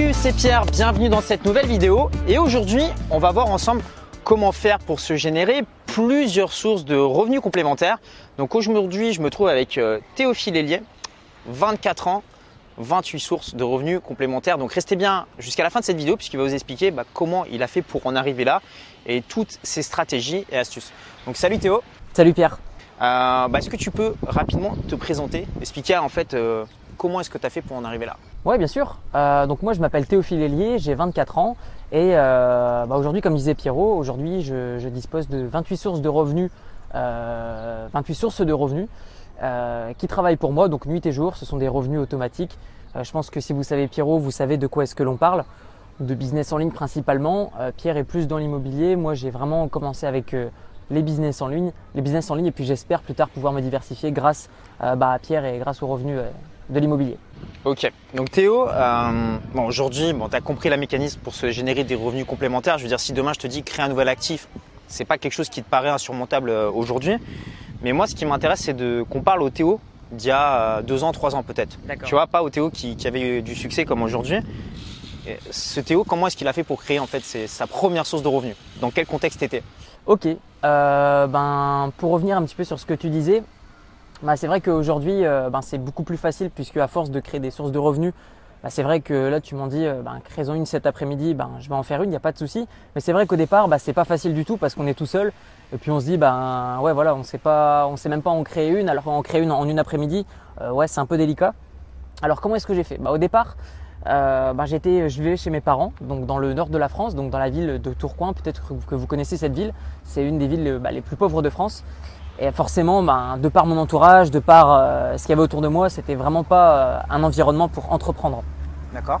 Salut, c'est Pierre, bienvenue dans cette nouvelle vidéo et aujourd'hui on va voir ensemble comment faire pour se générer plusieurs sources de revenus complémentaires. Donc aujourd'hui je me trouve avec euh, Théophile Hélier, 24 ans, 28 sources de revenus complémentaires. Donc restez bien jusqu'à la fin de cette vidéo puisqu'il va vous expliquer bah, comment il a fait pour en arriver là et toutes ses stratégies et astuces. Donc salut Théo. Salut Pierre. Euh, bah, est-ce que tu peux rapidement te présenter, expliquer en fait euh, comment est-ce que tu as fait pour en arriver là? Oui, bien sûr. Euh, donc moi, je m'appelle Théophile Hélier, j'ai 24 ans et bah, aujourd'hui, comme disait Pierrot, aujourd'hui, je, dispose de 28 sources de revenus, 28 sources de revenus qui travaillent pour moi, donc nuit et jour. Ce sont des revenus automatiques. je pense que si vous savez Pierrot, vous savez de quoi est-ce que l'on parle. De business en ligne principalement. Pierre est plus dans l'immobilier. Moi, j'ai vraiment commencé avec les business en ligne, les business en ligne et puis j'espère plus tard pouvoir me diversifier grâce euh, bah, à Pierre et grâce aux revenus euh, de l'immobilier. Ok, donc Théo, euh, bon, aujourd'hui, bon, tu as compris la mécanisme pour se générer des revenus complémentaires. Je veux dire, si demain je te dis créer un nouvel actif, c'est pas quelque chose qui te paraît insurmontable aujourd'hui. Mais moi, ce qui m'intéresse, c'est de qu'on parle au Théo d'il y a deux ans, trois ans peut-être. Tu vois, pas au Théo qui, qui avait eu du succès comme aujourd'hui. Ce Théo, comment est-ce qu'il a fait pour créer en fait sa première source de revenus? Dans quel contexte était? Ok, euh, ben, pour revenir un petit peu sur ce que tu disais, ben, c'est vrai qu'aujourd'hui euh, ben, c'est beaucoup plus facile puisque à force de créer des sources de revenus, ben, c'est vrai que là tu m'en dis euh, ben, crée-en une cet après-midi, ben, je vais en faire une, il n'y a pas de souci. Mais c'est vrai qu'au départ ben, c'est pas facile du tout parce qu'on est tout seul et puis on se dit ben ouais voilà on sait pas, on sait même pas en créer une, alors en créer une en une après-midi, ouais c'est un peu délicat. Alors comment est-ce que j'ai fait? Ben, Au départ euh, bah, j'étais, je vivais chez mes parents, donc dans le nord de la France, donc dans la ville de Tourcoing. Peut-être que vous connaissez cette ville. C'est une des villes bah, les plus pauvres de France. Et forcément, bah, de par mon entourage, de par euh, ce qu'il y avait autour de moi, c'était vraiment pas euh, un environnement pour entreprendre. D'accord.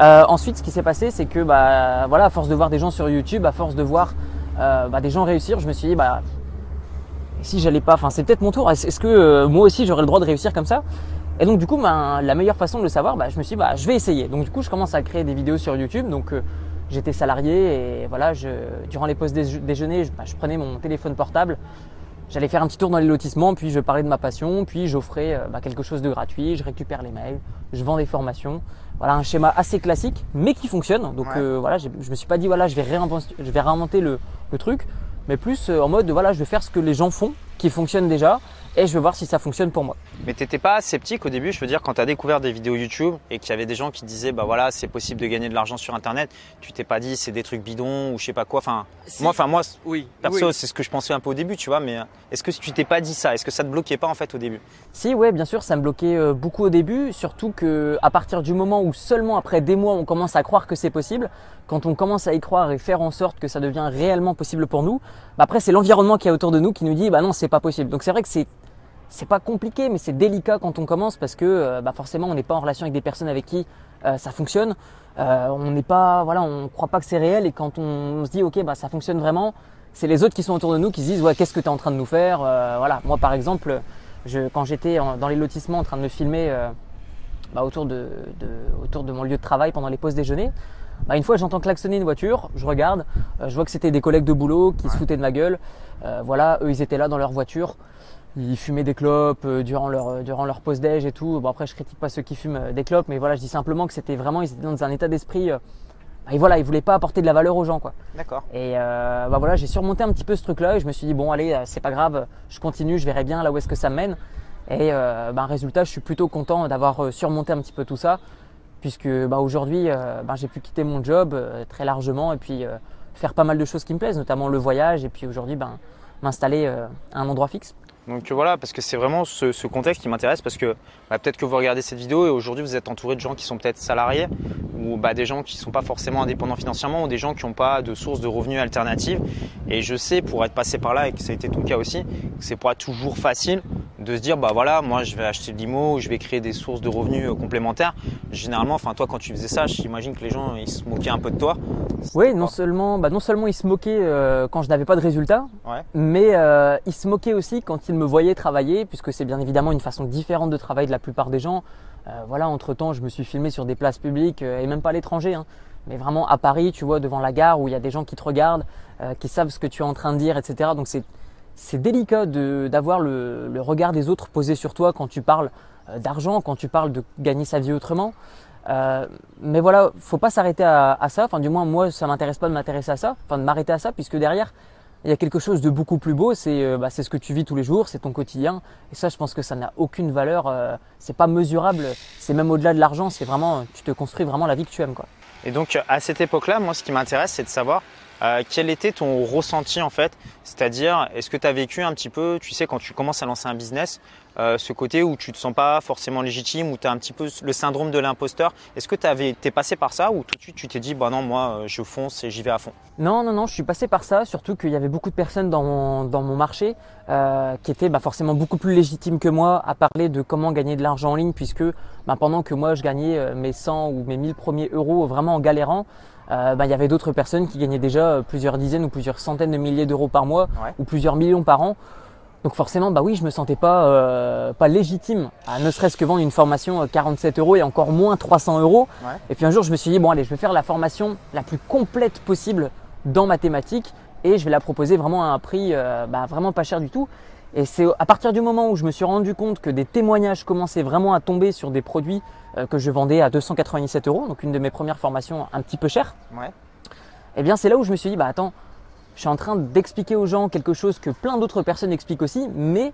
Euh, ensuite, ce qui s'est passé, c'est que bah, voilà, à force de voir des gens sur YouTube, à force de voir bah, des gens réussir, je me suis dit, bah, si j'allais pas, enfin, c'est peut-être mon tour. Est-ce que moi aussi j'aurais le droit de réussir comme ça? Et donc du coup, ben, la meilleure façon de le savoir, bah, je me suis dit, bah, je vais essayer. Donc du coup, je commence à créer des vidéos sur YouTube. Donc j'étais salarié et voilà, je, durant les pauses déjeuner, je, bah, je prenais mon téléphone portable, j'allais faire un petit tour dans les lotissements, puis je parlais de ma passion, puis j'offrais euh, bah, quelque chose de gratuit, je récupère les mails, je vends des formations. Voilà un schéma assez classique, mais qui fonctionne. Donc euh, voilà, je me suis pas dit voilà, je vais réinventer, je vais réinventer le, le truc, mais plus en mode voilà, je vais faire ce que les gens font, qui fonctionne déjà, et je vais voir si ça fonctionne pour moi. Mais t'étais pas sceptique au début, je veux dire, quand tu as découvert des vidéos YouTube et qu'il y avait des gens qui disaient, bah voilà, c'est possible de gagner de l'argent sur Internet, tu t'es pas dit c'est des trucs bidons ou je sais pas quoi. Enfin, moi, enfin moi, oui, perso, c'est ce que je pensais un peu au début, tu vois. Mais est-ce que tu t'es pas dit ça? Est-ce que ça te bloquait pas en fait au début? Si, ouais, bien sûr, ça me bloquait euh, beaucoup au début, surtout que à partir du moment où seulement après des mois on commence à croire que c'est possible, quand on commence à y croire et faire en sorte que ça devient réellement possible pour nous, bah après c'est l'environnement qui est autour de nous qui nous dit bah non c'est pas possible. Donc c'est vrai que c'est c'est pas compliqué, mais c'est délicat quand on commence parce que euh, bah forcément on n'est pas en relation avec des personnes avec qui euh, ça fonctionne. Euh, on n'est pas, voilà, on croit pas que c'est réel et quand on, se dit ok bah ça fonctionne vraiment, c'est les autres qui sont autour de nous qui se disent ouais qu'est-ce que tu es en train de nous faire. voilà, moi par exemple, je, quand j'étais dans les lotissements en train de me filmer bah, autour de, de, autour de mon lieu de travail pendant les pauses déjeuner. Bah, une fois j'entends klaxonner une voiture, je regarde, je vois que c'était des collègues de boulot qui se foutaient de ma gueule. voilà, eux ils étaient là dans leur voiture ils fumaient des clopes euh, durant leur euh, durant leur pause déj et tout. Bon après je critique pas ceux qui fument euh, des clopes, mais voilà je dis simplement que c'était vraiment ils étaient dans un état d'esprit. Bah, et voilà ils voulaient pas apporter de la valeur aux gens quoi. D'accord. Et bah voilà j'ai surmonté un petit peu ce truc là et je me suis dit bon allez c'est pas grave, je continue, je verrai bien là où est-ce que ça mène. Et bah résultat je suis plutôt content d'avoir surmonté un petit peu tout ça puisque bah aujourd'hui bah, j'ai pu quitter mon job très largement et puis faire pas mal de choses qui me plaisent, notamment le voyage et puis aujourd'hui ben, m'installer à un endroit fixe. Donc voilà, parce que c'est vraiment ce, contexte qui m'intéresse, parce que bah, peut-être que vous regardez cette vidéo et aujourd'hui vous êtes entouré de gens qui sont peut-être salariés ou des gens qui ne sont pas forcément indépendants financièrement ou des gens qui n'ont pas de source de revenus alternatives. Et je sais, pour être passé par là, et que ça a été ton cas aussi, que c'est pas toujours facile de se dire bah voilà moi je vais acheter de l'IMO, je vais créer des sources de revenus euh, complémentaires. Généralement, enfin toi quand tu faisais ça, j'imagine que les gens ils se moquaient un peu de toi. Oui, non seulement bah, non seulement ils se moquaient euh, quand je n'avais pas de résultats, mais euh, ils se moquaient aussi quand ils me voyaient travailler, puisque c'est bien évidemment une façon différente de travailler de la plupart des gens. voilà, entre temps, je me suis filmé sur des places publiques et même pas à l'étranger. Hein, mais vraiment à Paris, tu vois, devant la gare où il y a des gens qui te regardent, qui savent ce que tu es en train de dire, etc. Donc c'est c'est délicat d'avoir le, regard des autres posé sur toi quand tu parles euh, d'argent, quand tu parles de gagner sa vie autrement. Euh, mais voilà, faut pas s'arrêter à, à, ça. Enfin, du moins, moi, ça m'intéresse pas de m'intéresser à ça. Enfin, de m'arrêter à ça, puisque derrière, il y a quelque chose de beaucoup plus beau. C'est euh, bah, ce que tu vis tous les jours, c'est ton quotidien. Et ça, je pense que ça n'a aucune valeur. Euh, c'est pas mesurable. C'est même au-delà de l'argent. C'est vraiment, tu te construis vraiment la vie que tu aimes, quoi. Et donc, à cette époque-là, moi, ce qui m'intéresse, c'est de savoir euh, quel était ton ressenti en fait C'est-à-dire, est-ce que tu as vécu un petit peu, tu sais, quand tu commences à lancer un business, euh, ce côté où tu te sens pas forcément légitime, où tu as un petit peu le syndrome de l'imposteur Est-ce que tu es passé par ça ou tout de suite tu t'es dit, bah non, moi euh, je fonce et j'y vais à fond? Non, non, non, je suis passé par ça, surtout qu'il y avait beaucoup de personnes dans mon, dans mon marché qui étaient bah, forcément beaucoup plus légitimes que moi à parler de comment gagner de l'argent en ligne, puisque bah, pendant que moi je gagnais mes 100 ou mes 1000 premiers euros vraiment en galérant, euh, bah, il y avait d'autres personnes qui gagnaient déjà euh, plusieurs dizaines ou plusieurs centaines de milliers d'euros par mois ou plusieurs millions par an. Donc forcément, bah oui, je me sentais pas euh, pas légitime à ne serait-ce que vendre une formation 47 euros et encore moins 300 euros. Et puis un jour, je me suis dit bon allez, je vais faire la formation la plus complète possible dans mathématiques et je vais la proposer vraiment à un prix bah, vraiment pas cher du tout. Et c'est à partir du moment où je me suis rendu compte que des témoignages commençaient vraiment à tomber sur des produits euh, que je vendais à 297 euros, donc une de mes premières formations un petit peu chère. Ouais. Et eh bien c'est là où je me suis dit, bah attends, je suis en train d'expliquer aux gens quelque chose que plein d'autres personnes expliquent aussi, mais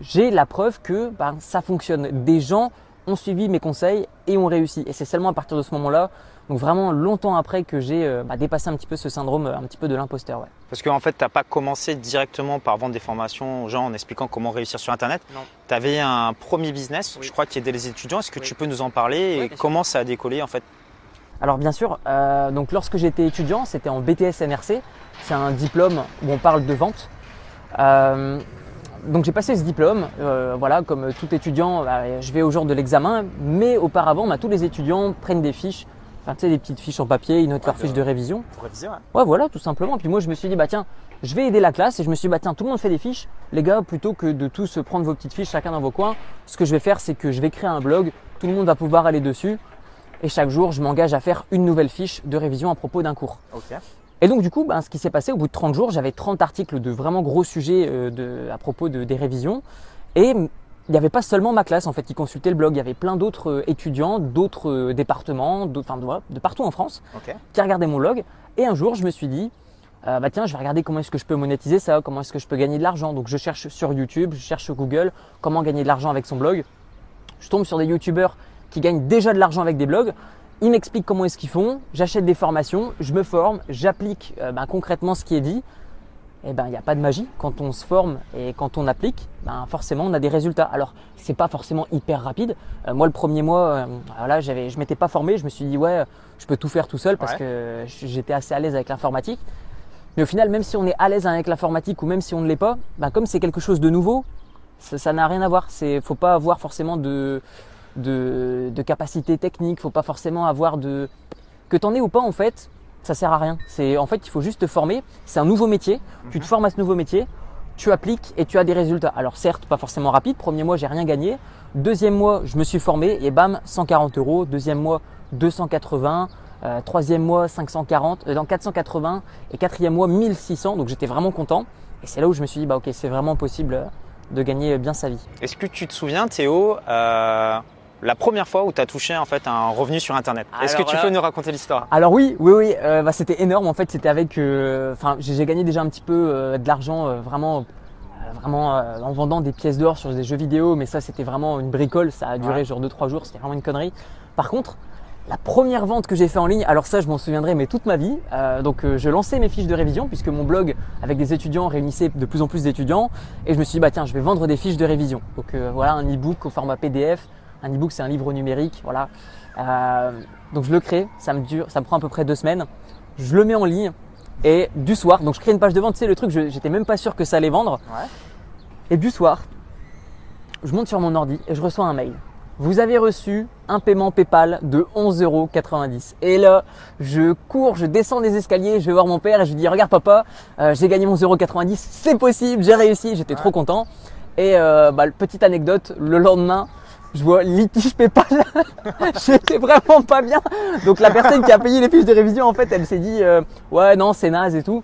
j'ai la preuve que bah, ça fonctionne. Des gens ont suivi mes conseils et ont réussi. Et c'est seulement à partir de ce moment-là, donc vraiment longtemps après que j'ai euh, bah, dépassé un petit peu ce syndrome, un petit peu de l'imposteur. Ouais. Parce qu'en fait, tu n'as pas commencé directement par vendre des formations aux gens en expliquant comment réussir sur Internet. Tu avais un premier business, je crois, qui aidait les étudiants. Est-ce que tu peux nous en parler et comment ça a décollé en fait? Alors bien sûr, euh, donc lorsque j'étais étudiant, c'était en BTS NRC. C'est un diplôme où on parle de vente. Euh, donc j'ai passé ce diplôme, euh, voilà, comme tout étudiant, bah, je vais au jour de l'examen, mais auparavant, bah, tous les étudiants prennent des fiches, enfin tu sais, des petites fiches en papier, ils notent leur fiche de révision. Pour réviser, ouais. Ouais, voilà, tout simplement. Puis moi, je me suis dit, bah tiens, je vais aider la classe, et je me suis dit, bah tiens, tout le monde fait des fiches, les gars, plutôt que de tous prendre vos petites fiches chacun dans vos coins, ce que je vais faire, c'est que je vais créer un blog, tout le monde va pouvoir aller dessus, et chaque jour, je m'engage à faire une nouvelle fiche de révision à propos d'un cours. Ok. Et donc du coup, ben, ce qui s'est passé, au bout de 30 jours, j'avais 30 articles de vraiment gros sujets euh, à propos de, des révisions. Et il n'y avait pas seulement ma classe en fait qui consultait le blog, il y avait plein d'autres euh, étudiants, d'autres euh, départements, enfin de, partout en France, qui regardaient mon blog. Et un jour, je me suis dit, bah tiens, je vais regarder comment est-ce que je peux monétiser ça, comment est-ce que je peux gagner de l'argent. Donc je cherche sur YouTube, je cherche sur Google comment gagner de l'argent avec son blog. Je tombe sur des YouTubeurs qui gagnent déjà de l'argent avec des blogs. Ils m'expliquent comment est-ce qu'ils font, j'achète des formations, je me forme, j'applique euh, ben, concrètement ce qui est dit. Eh ben il n'y a pas de magie quand on se forme et quand on applique, ben forcément on a des résultats. Alors c'est pas forcément hyper rapide. Euh, moi le premier mois, euh, voilà, j'avais, je m'étais pas formé, je me suis dit ouais, je peux tout faire tout seul parce que j'étais assez à l'aise avec l'informatique. Mais au final, même si on est à l'aise avec l'informatique ou même si on ne l'est pas, ben, comme c'est quelque chose de nouveau, ça n'a rien à voir. C'est faut pas avoir forcément de de, de capacité technique, faut pas forcément avoir de que t'en aies ou pas en fait, ça sert à rien. C'est en fait il faut juste te former. C'est un nouveau métier. Tu te mhm. formes à ce nouveau métier, tu appliques et tu as des résultats. Alors certes pas forcément rapide. Premier mois j'ai rien gagné. Deuxième mois je me suis formé et bam 140 euros. Deuxième mois 280. Euh, troisième mois 540, euh, dans 480 et quatrième mois 1600. Donc j'étais vraiment content. Et c'est là où je me suis dit bah ok c'est vraiment possible euh, de gagner bien sa vie. Est-ce que tu te souviens Théo euh, la première fois où tu as touché en fait un revenu sur internet. Est-ce que tu peux nous raconter l'histoire? Alors oui, oui, oui, euh, bah, c'était énorme en fait. C'était avec, euh, enfin, j'ai gagné déjà un petit peu euh, de l'argent vraiment, vraiment en vendant des pièces d'or sur des jeux vidéo, mais ça c'était vraiment une bricole. Ça a duré genre 2-3 jours. C'était vraiment une connerie. Par contre, la première vente que j'ai fait en ligne, alors ça je m'en souviendrai mais toute ma vie. donc je lançais mes fiches de révision puisque mon blog avec des étudiants réunissait de plus en plus d'étudiants et je me suis dit bah tiens je vais vendre des fiches de révision. Donc voilà un e-book au format PDF un e-book, c'est un livre numérique, voilà. Euh, donc je le crée, ça me dure, ça me prend à peu près deux semaines. Je le mets en ligne et du soir, donc je crée une page de vente. Tu sais, le truc, j'étais même pas sûr que ça allait vendre. Et du soir, je monte sur mon ordi et je reçois un mail. Vous avez reçu un paiement PayPal de 11,90€. Et là, je cours, je descends les escaliers, je vais voir mon père et je lui dis Regarde, papa, euh, j'ai gagné mon 11,90€, c'est possible, j'ai réussi. J'étais trop content. Et euh, bah, petite anecdote, le lendemain, je vois litige PayPal. J'étais vraiment pas bien. Donc la personne qui a payé les fiches de révision, en fait, elle s'est dit euh, ouais non c'est naze et tout.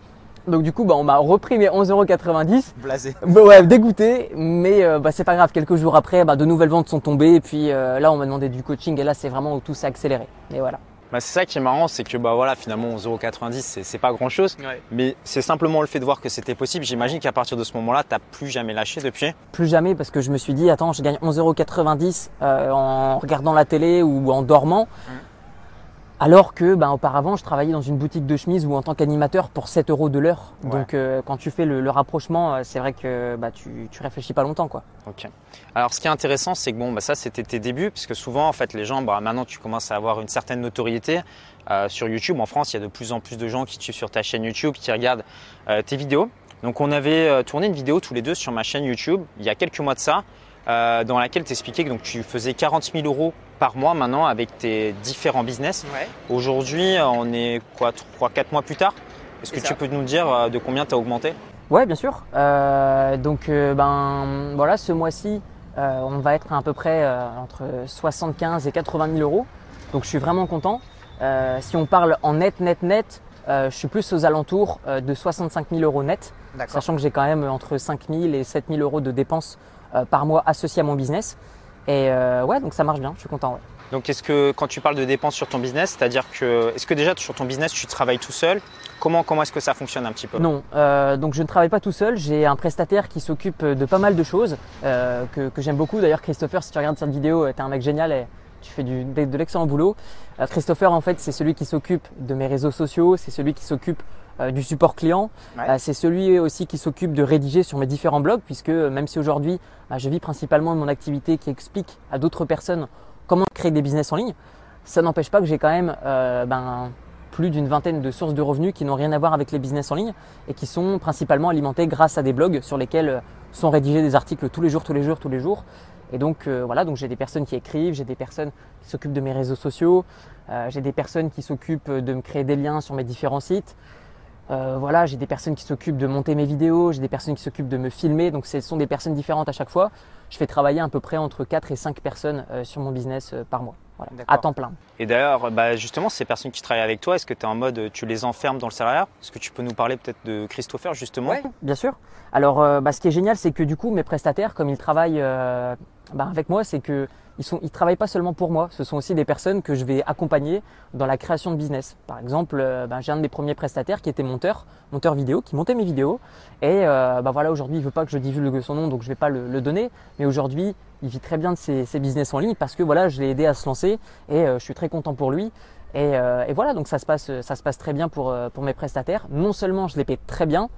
Donc du coup, bah, on m'a repris mes 11,90€. Blasé. Bah ouais, dégoûté, mais euh, bah, c'est pas grave. Quelques jours après, bah, de nouvelles ventes sont tombées et puis euh, là, on m'a demandé du coaching et là, c'est vraiment où tout s'est accéléré. Et voilà. Bah, c'est ça qui est marrant, c'est que bah voilà, finalement 11,90€ c'est, pas grand chose, mais c'est simplement le fait de voir que c'était possible. J'imagine qu'à partir de ce moment-là, t'as plus jamais lâché depuis. Plus jamais parce que je me suis dit, attends, je gagne 11,90€ euh, en regardant la télé ou en dormant. Alors que ben, auparavant, je travaillais dans une boutique de chemise ou en tant qu'animateur pour 7 euros de l'heure. Ouais. Donc euh, quand tu fais le, le rapprochement, euh, c'est vrai que bah, tu, tu réfléchis pas longtemps. quoi. Ok. Alors, ce qui est intéressant, c'est que bon, bah, ça, c'était tes débuts, parce que souvent, en fait, les gens, bah, maintenant, tu commences à avoir une certaine notoriété euh, sur YouTube. En France, il y a de plus en plus de gens qui te suivent sur ta chaîne YouTube, qui regardent euh, tes vidéos. Donc, on avait tourné une vidéo tous les deux sur ma chaîne YouTube il y a quelques mois de ça, euh, dans laquelle tu expliquais que donc, tu faisais 40 000 euros par mois maintenant avec tes différents business. Aujourd'hui, on est quoi, 3-4 mois plus tard? Est-ce que tu peux nous dire euh, de combien tu as augmenté? Ouais, bien sûr. Euh, donc euh, ben voilà, ce mois-ci, euh, on va être à peu près euh, entre 75 et 80 000 euros. Donc je suis vraiment content. Euh, si on parle en net, net, net, euh, je suis plus aux alentours euh, de 65 000 euros net. sachant que j'ai quand même entre 5 000 et 7 000 euros de dépenses par mois associées à mon business. Et euh, ouais, donc ça marche bien, je suis content. Ouais. Donc, est-ce que quand tu parles de dépenses sur ton business, c'est-à-dire que, est-ce que déjà sur ton business, tu travailles tout seul? Comment, comment est-ce que ça fonctionne un petit peu? Non, euh, donc je ne travaille pas tout seul, j'ai un prestataire qui s'occupe de pas mal de choses euh, que, que j'aime beaucoup. D'ailleurs, Christopher, si tu regardes cette vidéo, tu es un mec génial et tu fais du, de, de l'excellent boulot. Euh, Christopher, en fait, c'est celui qui s'occupe de mes réseaux sociaux, c'est celui qui s'occupe euh, du support client, Ouais. Euh, c'est celui aussi qui s'occupe de rédiger sur mes différents blogs, puisque euh, même si aujourd'hui bah, je vis principalement de mon activité qui explique à d'autres personnes comment créer des business en ligne, ça n'empêche pas que j'ai quand même euh, ben, plus d'une vingtaine de sources de revenus qui n'ont rien à voir avec les business en ligne et qui sont principalement alimentés grâce à des blogs sur lesquels euh, sont rédigés des articles tous les jours, tous les jours, tous les jours. Et donc euh, voilà, donc j'ai des personnes qui écrivent, j'ai des personnes qui s'occupent de mes réseaux sociaux, euh, j'ai des personnes qui s'occupent de me créer des liens sur mes différents sites. Euh, voilà, j'ai des personnes qui s'occupent de monter mes vidéos, j'ai des personnes qui s'occupent de me filmer, donc ce sont des personnes différentes à chaque fois. Je fais travailler à peu près entre 4 et 5 personnes euh, sur mon business euh, par mois, voilà, à temps plein. Et d'ailleurs, bah, justement, ces personnes qui travaillent avec toi, est-ce que tu es en mode, tu les enfermes dans le salariat? Est-ce que tu peux nous parler peut-être de Christopher, justement? Bien sûr. Alors, bah, ce qui est génial, c'est que du coup, mes prestataires, comme ils travaillent bah, avec moi, c'est que ils ils travaillent pas seulement pour moi. Ce sont aussi des personnes que je vais accompagner dans la création de business. Par exemple, euh, bah, j'ai un de premiers prestataires qui était monteur, monteur vidéo, qui montait mes vidéos. Et euh, bah, voilà, aujourd'hui, il veut pas que je divulgue son nom, donc je vais pas le, donner. Mais aujourd'hui, il vit très bien de ses, business en ligne parce que voilà, je l'ai aidé à se lancer et euh, je suis très content pour lui. Et, voilà, donc ça se passe, ça se passe très bien pour, mes prestataires. Non seulement je les paie très bien,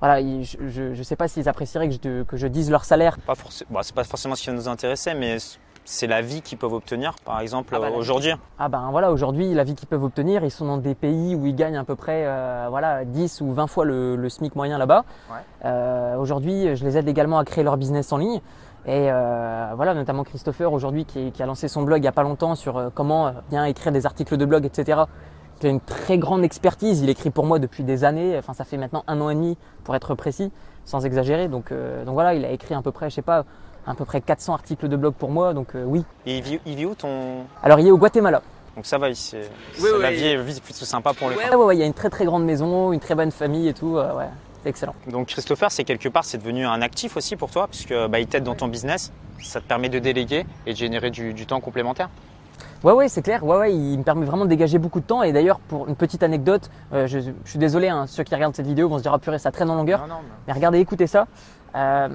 voilà, je ne sais pas s'ils apprécieraient que je, que je dise leur salaire. Pas forcément, bah, pas forcément ce qui nous intéresser, mais c'est la vie qu'ils peuvent obtenir, par exemple, Ah bah, aujourd'hui. Ah ben voilà, aujourd'hui, la vie qu'ils peuvent obtenir, ils sont dans des pays où ils gagnent à peu près euh, voilà, 10 ou 20 fois le, le SMIC moyen là-bas. Ouais. Euh, aujourd'hui, je les aide également à créer leur business en ligne. Et euh, voilà, notamment Christopher aujourd'hui qui, qui a lancé son blog il n'y a pas longtemps sur comment bien écrire des articles de blog, etc. Il a une très grande expertise, il écrit pour moi depuis des années, enfin ça fait maintenant un an et demi pour être précis, sans exagérer. Donc, donc voilà, il a écrit à peu près, je sais pas, à peu près 400 articles de blog pour moi, donc euh, oui. Et il vit, il vit où ton. Alors il est au Guatemala. Donc ça va, Oui, oui, la vie est plutôt sympa pour lui. Ouais, ouais, ouais, il y a une très très grande maison, une très bonne famille et tout, euh, ouais, c'est excellent. Donc Christopher, c'est quelque part, c'est devenu un actif aussi pour toi, puisque bah, il t'aide dans ton business, ça te permet de déléguer et de générer du, du temps complémentaire. Ouais, ouais, c'est clair. Ouais, ouais, il me permet vraiment de dégager beaucoup de temps. Et d'ailleurs, pour une petite anecdote, euh, je, je suis désolé, hein, ceux qui regardent cette vidéo vont se dire, ah purée, ça traîne en longueur. Non, non, Mais regardez, écoutez ça. Euh,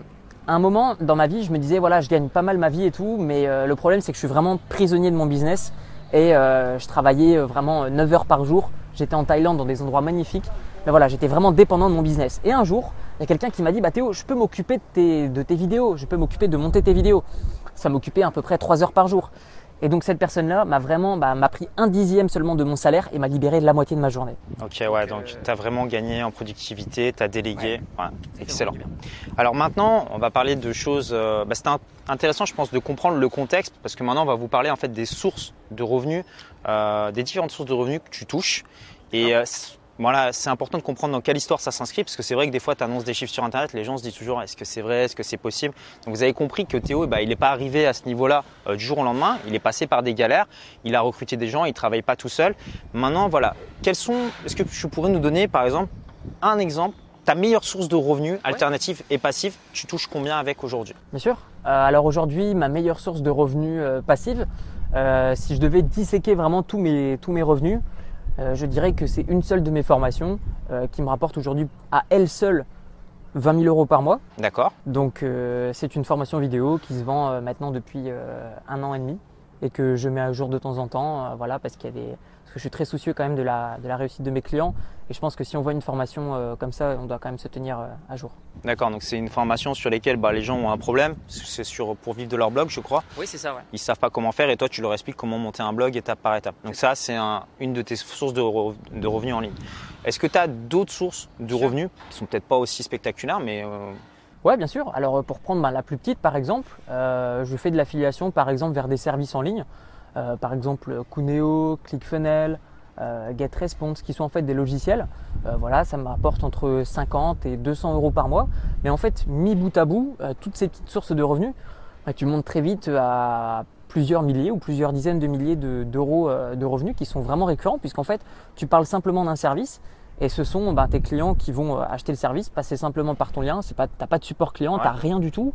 à un moment dans ma vie, je me disais, voilà, je gagne pas mal ma vie et tout, mais euh, le problème, c'est que je suis vraiment prisonnier de mon business. Et euh, je travaillais euh, vraiment 9 heures par jour. J'étais en Thaïlande dans des endroits magnifiques. Mais voilà, j'étais vraiment dépendant de mon business. Et un jour, il y a quelqu'un qui m'a dit, bah Théo, je peux m'occuper de tes, de tes vidéos, je peux m'occuper de monter tes vidéos. Ça m'occupait à peu près 3 heures par jour. Et donc cette personne-là m'a vraiment bah, m'a pris un dixième seulement de mon salaire et m'a libéré de la moitié de ma journée. Ok, ouais, donc euh, tu as vraiment gagné en productivité, tu as délégué. Ouais, excellent. Alors maintenant, on va parler de choses. euh, bah, un- intéressant, je pense, de comprendre le contexte parce que maintenant, on va vous parler en fait des sources de revenus, euh, des différentes sources de revenus que tu touches. Et euh, c- voilà, c'est important de comprendre dans quelle histoire ça s'inscrit parce que c'est vrai que des fois, tu annonces des chiffres sur Internet, les gens se disent toujours est-ce que c'est vrai, est-ce que c'est possible? Donc vous avez compris que Théo, bah, il n'est pas arrivé à ce niveau-là euh, du jour au lendemain. Il est passé par des galères, il a recruté des gens, il travaille pas tout seul. Maintenant, voilà, quels sont Est-ce que tu pourrais nous donner, par exemple, un exemple, ta meilleure source de revenus alternative et passif, tu touches combien avec aujourd'hui? Bien sûr. Euh, alors aujourd'hui, ma meilleure source de revenus euh, passifs, euh, si je devais disséquer vraiment tous mes, tous mes revenus, je dirais que c'est une seule de mes formations qui me rapporte aujourd'hui à elle seule 20 000 euros par mois. D'accord. Donc c'est une formation vidéo qui se vend maintenant depuis un an et demi et que je mets à jour de temps en temps, voilà, parce qu'il y a des, parce que je suis très soucieux quand même de la, de la réussite de mes clients. Et je pense que si on voit une formation euh, comme ça, on doit quand même se tenir euh, à jour. D'accord, donc c'est une formation sur laquelle bah, les gens ont un problème. C'est sur pour vivre de leur blog, je crois. Oui, c'est ça, ouais. Ils savent pas comment faire et toi, tu leur expliques comment monter un blog étape par étape. Donc ça, c'est une de tes sources de, de revenus en ligne. Est-ce que tu as d'autres sources de revenus qui sont peut-être pas aussi spectaculaires, mais euh... Ouais, bien sûr. Alors pour prendre bah, la plus petite, par exemple, je fais de l'affiliation, par exemple, vers des services en ligne. Euh, par exemple Cuneo, ClickFunnels, euh, GetResponse, qui sont en fait des logiciels. Euh, voilà, ça me rapporte entre 50 et 200 euros par mois. Mais en fait, mis bout à bout, toutes ces petites sources de revenus, bah, tu montes très vite à plusieurs milliers ou plusieurs dizaines de milliers d'euros de, revenus qui sont vraiment récurrents, puisqu'en fait, tu parles simplement d'un service. Et ce sont bah, tes clients qui vont acheter le service, passer simplement par ton lien. Tu n'as pas de support client, tu n'as rien du tout.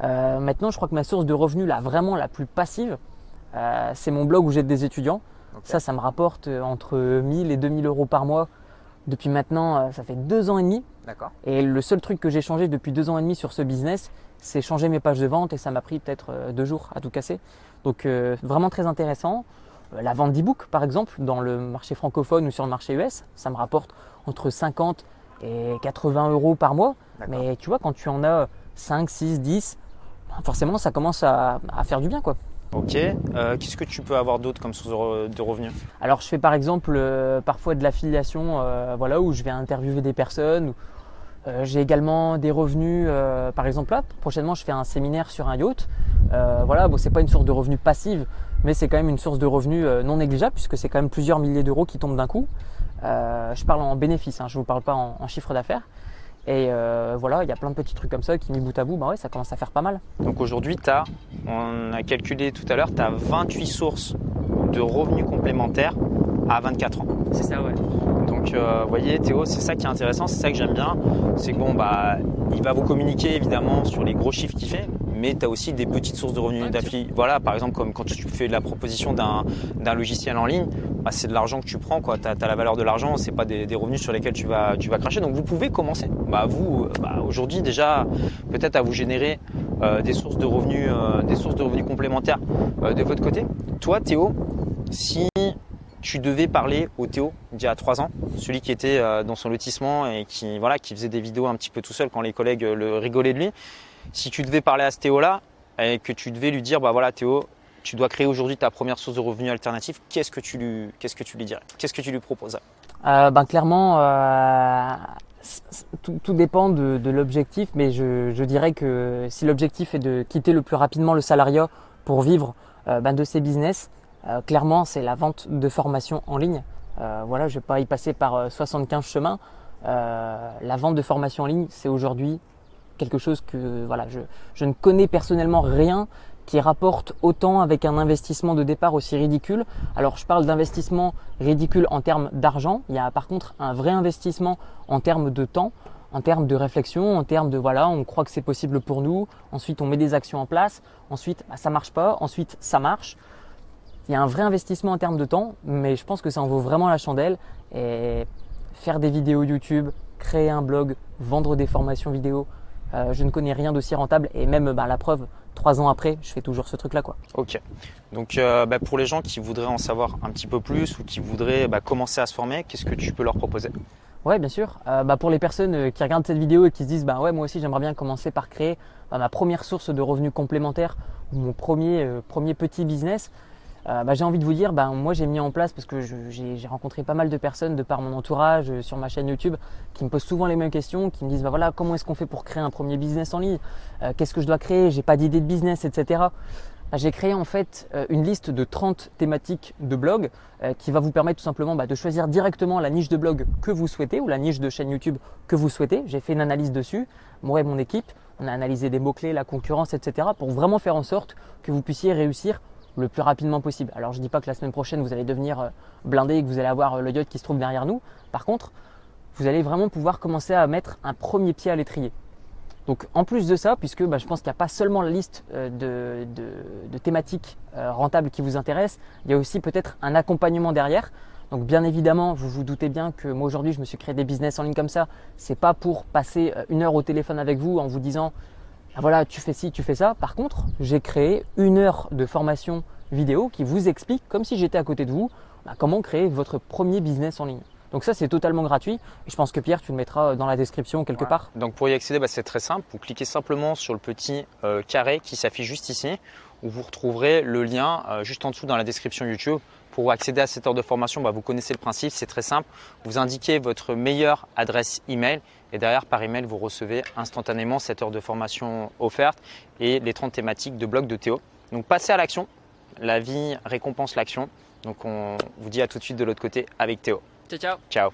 maintenant, je crois que ma source de revenus, là, vraiment la plus passive, euh, c'est mon blog où j'aide des étudiants. Ça, ça me rapporte euh, entre 1000 et 2000 euros par mois. Depuis maintenant, euh, ça fait deux ans et demi. D'accord. Et le seul truc que j'ai changé depuis deux ans et demi sur ce business, c'est changer mes pages de vente et ça m'a pris peut-être deux jours à tout casser. Donc vraiment très intéressant. La vente d'e-book, par exemple, dans le marché francophone ou sur le marché US, ça me rapporte entre 50 et 80 euros par mois. Mais tu vois, quand tu en as 5, 6, 10, forcément, ça commence à, à faire du bien. quoi. Ok. Euh, qu'est-ce que tu peux avoir d'autre comme source de revenus? Alors, je fais par exemple euh, parfois de l'affiliation, euh, voilà, où je vais interviewer des personnes. j'ai également des revenus, par exemple là, prochainement, je fais un séminaire sur un yacht. voilà, bon, c'est pas une source de revenus passive, mais c'est quand même une source de revenus non négligeable puisque c'est quand même plusieurs milliers d'euros qui tombent d'un coup. je parle en bénéfice, hein, je ne vous parle pas en chiffre d'affaires. Et euh, voilà, il y a plein de petits trucs comme ça qui, mis bout à bout, bah ouais, ça commence à faire pas mal. Donc aujourd'hui, tu as, on a calculé tout à l'heure, tu as 28 sources de revenus complémentaires à 24 ans. C'est ça, ouais. Donc, euh, vous voyez, Théo, c'est ça qui est intéressant, c'est ça que j'aime bien. C'est que bon, bah, il va vous communiquer évidemment sur les gros chiffres qu'il fait, mais tu as aussi des petites sources de revenus d'affiliés. Voilà, par exemple, comme quand tu fais la proposition d'un logiciel en ligne, bah, c'est de l'argent que tu prends, tu as, la valeur de l'argent, c'est pas des, revenus sur lesquels tu vas, tu vas cracher. Donc vous pouvez commencer. Bah, vous, bah, aujourd'hui déjà, peut-être à vous générer euh, des sources de revenus, euh, des sources de revenus complémentaires euh, de votre côté. Toi, Théo, si tu devais parler au Théo d'il y a trois ans, celui qui était dans son lotissement et qui, voilà, qui faisait des vidéos un petit peu tout seul quand les collègues le rigolaient de lui, si tu devais parler à ce Théo-là et que tu devais lui dire, bah voilà Théo, tu dois créer aujourd'hui ta première source de revenus alternative, qu'est-ce que tu lui, qu'est-ce que tu lui Qu'est-ce que tu lui proposes euh, ben, Clairement, euh, tout, dépend de, l'objectif, mais je, dirais que si l'objectif est de quitter le plus rapidement le salariat pour vivre euh, ben, de ses business, clairement c'est la vente de formation en ligne. voilà, je ne vais pas y passer par 75 chemins. la vente de formation en ligne, c'est aujourd'hui quelque chose que voilà, je, ne connais personnellement rien qui rapporte autant avec un investissement de départ aussi ridicule. Alors je parle d'investissement ridicule en termes d'argent, il y a par contre un vrai investissement en termes de temps, en termes de réflexion, en termes de voilà, on croit que c'est possible pour nous, ensuite on met des actions en place, ensuite bah, ça marche pas, ensuite ça marche. Il y a un vrai investissement en termes de temps, mais je pense que ça en vaut vraiment la chandelle. Et faire des vidéos YouTube, créer un blog, vendre des formations vidéo, euh, je ne connais rien d'aussi rentable et même bah, la preuve, trois ans après, je fais toujours ce truc-là. Quoi. Ok. Donc euh, bah, pour les gens qui voudraient en savoir un petit peu plus ou qui voudraient bah, commencer à se former, qu'est-ce que tu peux leur proposer? Ouais, bien sûr. Euh, bah, pour les personnes qui regardent cette vidéo et qui se disent, bah ouais, moi aussi j'aimerais bien commencer par créer ma première source de revenus complémentaires ou mon premier, premier petit business, euh, bah, j'ai envie de vous dire, bah, moi j'ai mis en place parce que j'ai rencontré pas mal de personnes de par mon entourage euh, sur ma chaîne YouTube qui me posent souvent les mêmes questions, qui me disent bah voilà comment est-ce qu'on fait pour créer un premier business en ligne, euh, qu'est-ce que je dois créer, j'ai pas d'idée de business, etc. J'ai créé en fait une liste de 30 thématiques de blog qui va vous permettre tout simplement de choisir directement la niche de blog que vous souhaitez ou la niche de chaîne YouTube que vous souhaitez. J'ai fait une analyse dessus, moi et mon équipe, on a analysé des mots-clés, la concurrence, etc. pour vraiment faire en sorte que vous puissiez réussir le plus rapidement possible. Alors je ne dis pas que la semaine prochaine vous allez devenir euh, blindé et que vous allez avoir euh, le yacht qui se trouve derrière nous. Par contre, vous allez vraiment pouvoir commencer à mettre un premier pied à l'étrier. Donc en plus de ça, puisque bah, je pense qu'il n'y a pas seulement la liste euh, de, thématiques euh, rentables qui vous intéressent, il y a aussi peut-être un accompagnement derrière. Donc bien évidemment, vous vous doutez bien que moi aujourd'hui je me suis créé des business en ligne comme ça. C'est pas pour passer une heure au téléphone avec vous en vous disant voilà tu fais ci, tu fais ça. Par contre, j'ai créé une heure de formation vidéo qui vous explique comme si j'étais à côté de vous bah, comment créer votre premier business en ligne. Donc ça, c'est totalement gratuit. Et je pense que Pierre, tu le mettras dans la description quelque part. Donc pour y accéder, bah, c'est très simple. Vous cliquez simplement sur le petit euh, carré qui s'affiche juste ici, où vous retrouverez le lien euh, juste en dessous dans la description YouTube. Pour accéder à cette heure de formation, bah, vous connaissez le principe, c'est très simple. Vous indiquez votre meilleure adresse email et derrière par email, vous recevez instantanément cette heure de formation offerte et les 30 thématiques de blog de Théo. Donc passez à l'action. La vie récompense l'action. Donc on vous dit à tout de suite de l'autre côté avec Théo. Ciao, ciao. Ciao.